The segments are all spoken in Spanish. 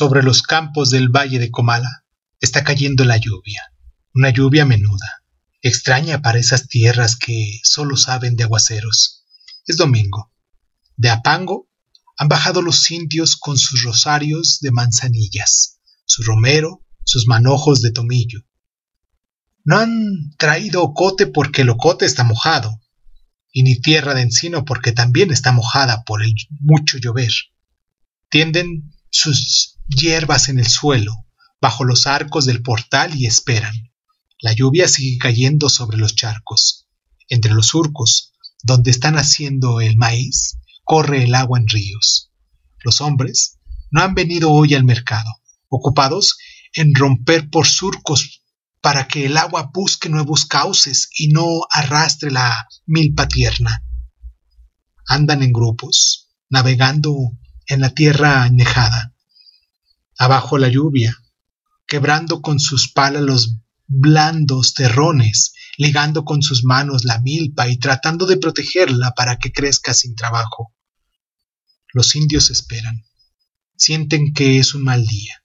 Sobre los campos del valle de Comala está cayendo la lluvia, una lluvia menuda, extraña para esas tierras que solo saben de aguaceros. Es domingo. De Apango han bajado los indios con sus rosarios de manzanillas, su romero, sus manojos de tomillo. No han traído ocote porque el ocote está mojado, y ni tierra de encino porque también está mojada por el mucho llover. Tienden sus hierbas en el suelo, bajo los arcos del portal y esperan. La lluvia sigue cayendo sobre los charcos. Entre los surcos, donde están haciendo el maíz, corre el agua en ríos. Los hombres no han venido hoy al mercado, ocupados en romper por surcos para que el agua busque nuevos cauces y no arrastre la milpa tierna. Andan en grupos, navegando en la tierra añejada. Abajo la lluvia, quebrando con sus palas los blandos terrones, ligando con sus manos la milpa y tratando de protegerla para que crezca sin trabajo. Los indios esperan. Sienten que es un mal día.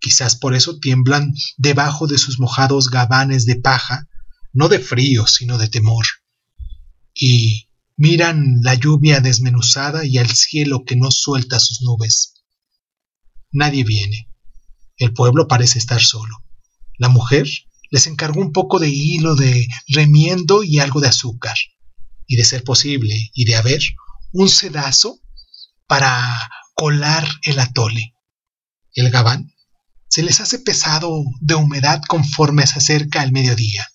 Quizás por eso tiemblan debajo de sus mojados gabanes de paja, no de frío, sino de temor. Y miran la lluvia desmenuzada y al cielo que no suelta sus nubes. Nadie viene. El pueblo parece estar solo. La mujer les encargó un poco de hilo de remiendo y algo de azúcar, y de ser posible, y de haber, un sedazo para colar el atole. El gabán se les hace pesado de humedad conforme se acerca el mediodía.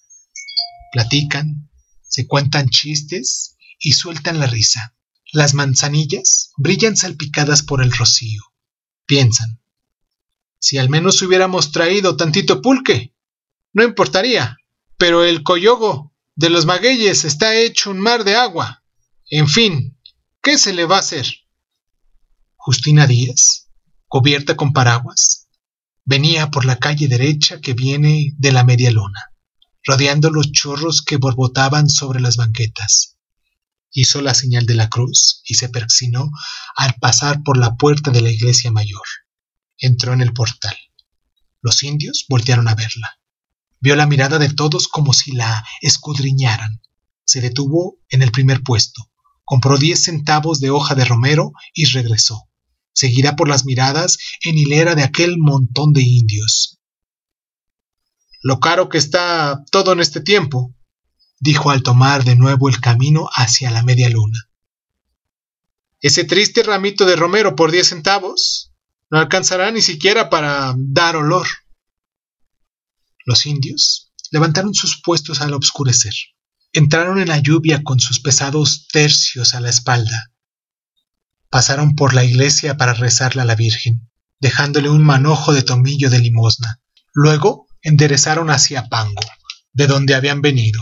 Platican, se cuentan chistes y sueltan la risa. Las manzanillas brillan salpicadas por el rocío. Piensan, si al menos hubiéramos traído tantito pulque, no importaría, pero el coyogo de los magueyes está hecho un mar de agua. En fin, ¿qué se le va a hacer? Justina Díaz, cubierta con paraguas, Venía por la calle derecha que viene de la media luna, rodeando los chorros que borbotaban sobre las banquetas. Hizo la señal de la cruz y se persinó al pasar por la puerta de la iglesia mayor. Entró en el portal. Los indios voltearon a verla. Vio la mirada de todos como si la escudriñaran. Se detuvo en el primer puesto, compró diez centavos de hoja de romero y regresó seguida por las miradas en hilera de aquel montón de indios. Lo caro que está todo en este tiempo, dijo al tomar de nuevo el camino hacia la media luna. Ese triste ramito de romero por diez centavos no alcanzará ni siquiera para dar olor. Los indios levantaron sus puestos al obscurecer. Entraron en la lluvia con sus pesados tercios a la espalda pasaron por la iglesia para rezarle a la Virgen, dejándole un manojo de tomillo de limosna. Luego enderezaron hacia Pango, de donde habían venido.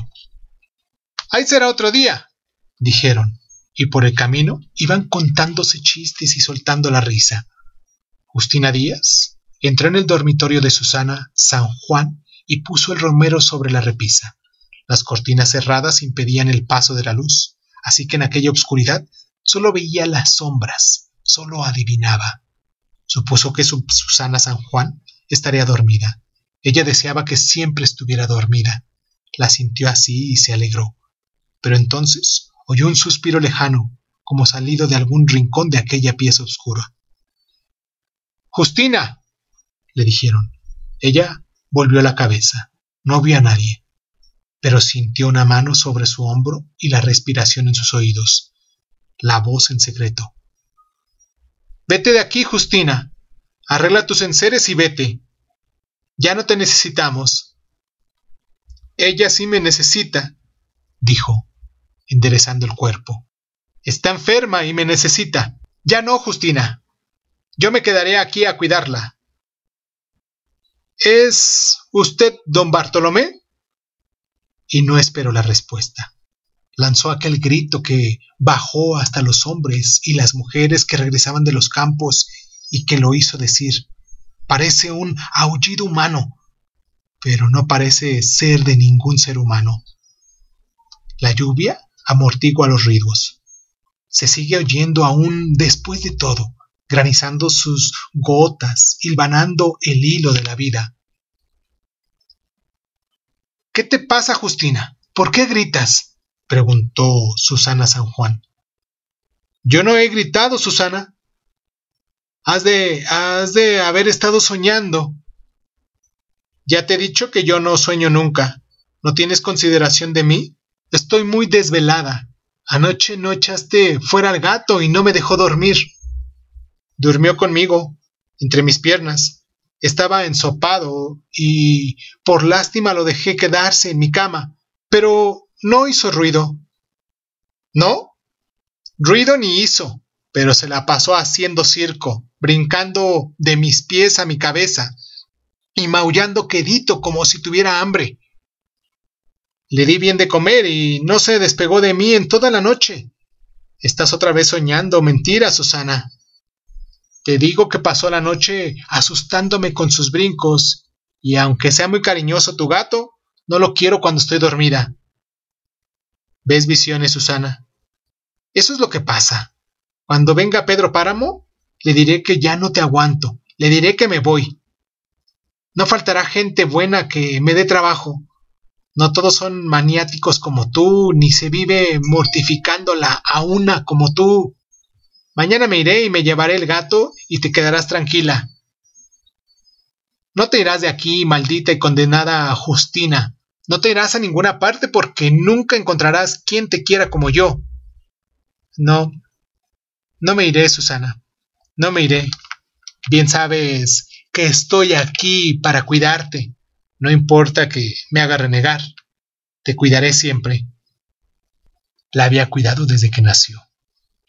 Ahí será otro día, dijeron, y por el camino iban contándose chistes y soltando la risa. Justina Díaz entró en el dormitorio de Susana San Juan y puso el romero sobre la repisa. Las cortinas cerradas impedían el paso de la luz, así que en aquella oscuridad Solo veía las sombras, solo adivinaba. Supuso que su Susana San Juan estaría dormida. Ella deseaba que siempre estuviera dormida. La sintió así y se alegró. Pero entonces oyó un suspiro lejano, como salido de algún rincón de aquella pieza oscura. Justina. le dijeron. Ella volvió la cabeza. No vio a nadie, pero sintió una mano sobre su hombro y la respiración en sus oídos la voz en secreto. Vete de aquí, Justina. Arregla tus enseres y vete. Ya no te necesitamos. Ella sí me necesita, dijo, enderezando el cuerpo. Está enferma y me necesita. Ya no, Justina. Yo me quedaré aquí a cuidarla. ¿Es usted don Bartolomé? Y no esperó la respuesta lanzó aquel grito que bajó hasta los hombres y las mujeres que regresaban de los campos y que lo hizo decir, parece un aullido humano, pero no parece ser de ningún ser humano. La lluvia amortigua los ruidos. Se sigue oyendo aún después de todo, granizando sus gotas, hilvanando el hilo de la vida. ¿Qué te pasa, Justina? ¿Por qué gritas? preguntó Susana San Juan. Yo no he gritado, Susana. Has de. has de haber estado soñando. Ya te he dicho que yo no sueño nunca. ¿No tienes consideración de mí? Estoy muy desvelada. Anoche no echaste fuera al gato y no me dejó dormir. Durmió conmigo, entre mis piernas. Estaba ensopado y por lástima lo dejé quedarse en mi cama, pero no hizo ruido. ¿No? Ruido ni hizo, pero se la pasó haciendo circo, brincando de mis pies a mi cabeza y maullando quedito como si tuviera hambre. Le di bien de comer y no se despegó de mí en toda la noche. Estás otra vez soñando mentira, Susana. Te digo que pasó la noche asustándome con sus brincos, y aunque sea muy cariñoso tu gato, no lo quiero cuando estoy dormida. ¿Ves visiones, Susana? Eso es lo que pasa. Cuando venga Pedro Páramo, le diré que ya no te aguanto, le diré que me voy. No faltará gente buena que me dé trabajo. No todos son maniáticos como tú, ni se vive mortificándola a una como tú. Mañana me iré y me llevaré el gato y te quedarás tranquila. No te irás de aquí, maldita y condenada Justina. No te irás a ninguna parte porque nunca encontrarás quien te quiera como yo. No, no me iré, Susana. No me iré. Bien sabes que estoy aquí para cuidarte. No importa que me haga renegar. Te cuidaré siempre. La había cuidado desde que nació.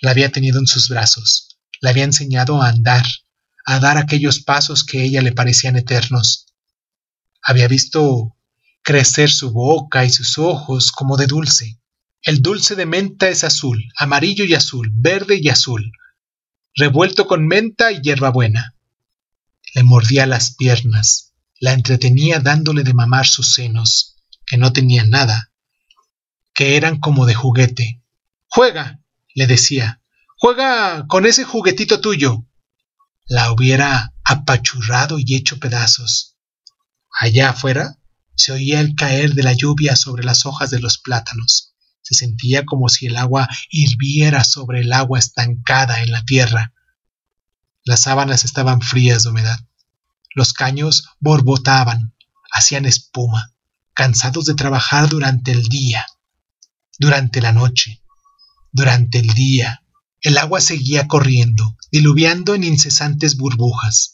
La había tenido en sus brazos. La había enseñado a andar, a dar aquellos pasos que a ella le parecían eternos. Había visto crecer su boca y sus ojos como de dulce. El dulce de menta es azul, amarillo y azul, verde y azul, revuelto con menta y hierbabuena. Le mordía las piernas, la entretenía dándole de mamar sus senos, que no tenían nada, que eran como de juguete. Juega, le decía, juega con ese juguetito tuyo. La hubiera apachurrado y hecho pedazos. Allá afuera se oía el caer de la lluvia sobre las hojas de los plátanos. Se sentía como si el agua hirviera sobre el agua estancada en la tierra. Las sábanas estaban frías de humedad. Los caños borbotaban, hacían espuma, cansados de trabajar durante el día, durante la noche, durante el día. El agua seguía corriendo, diluviando en incesantes burbujas.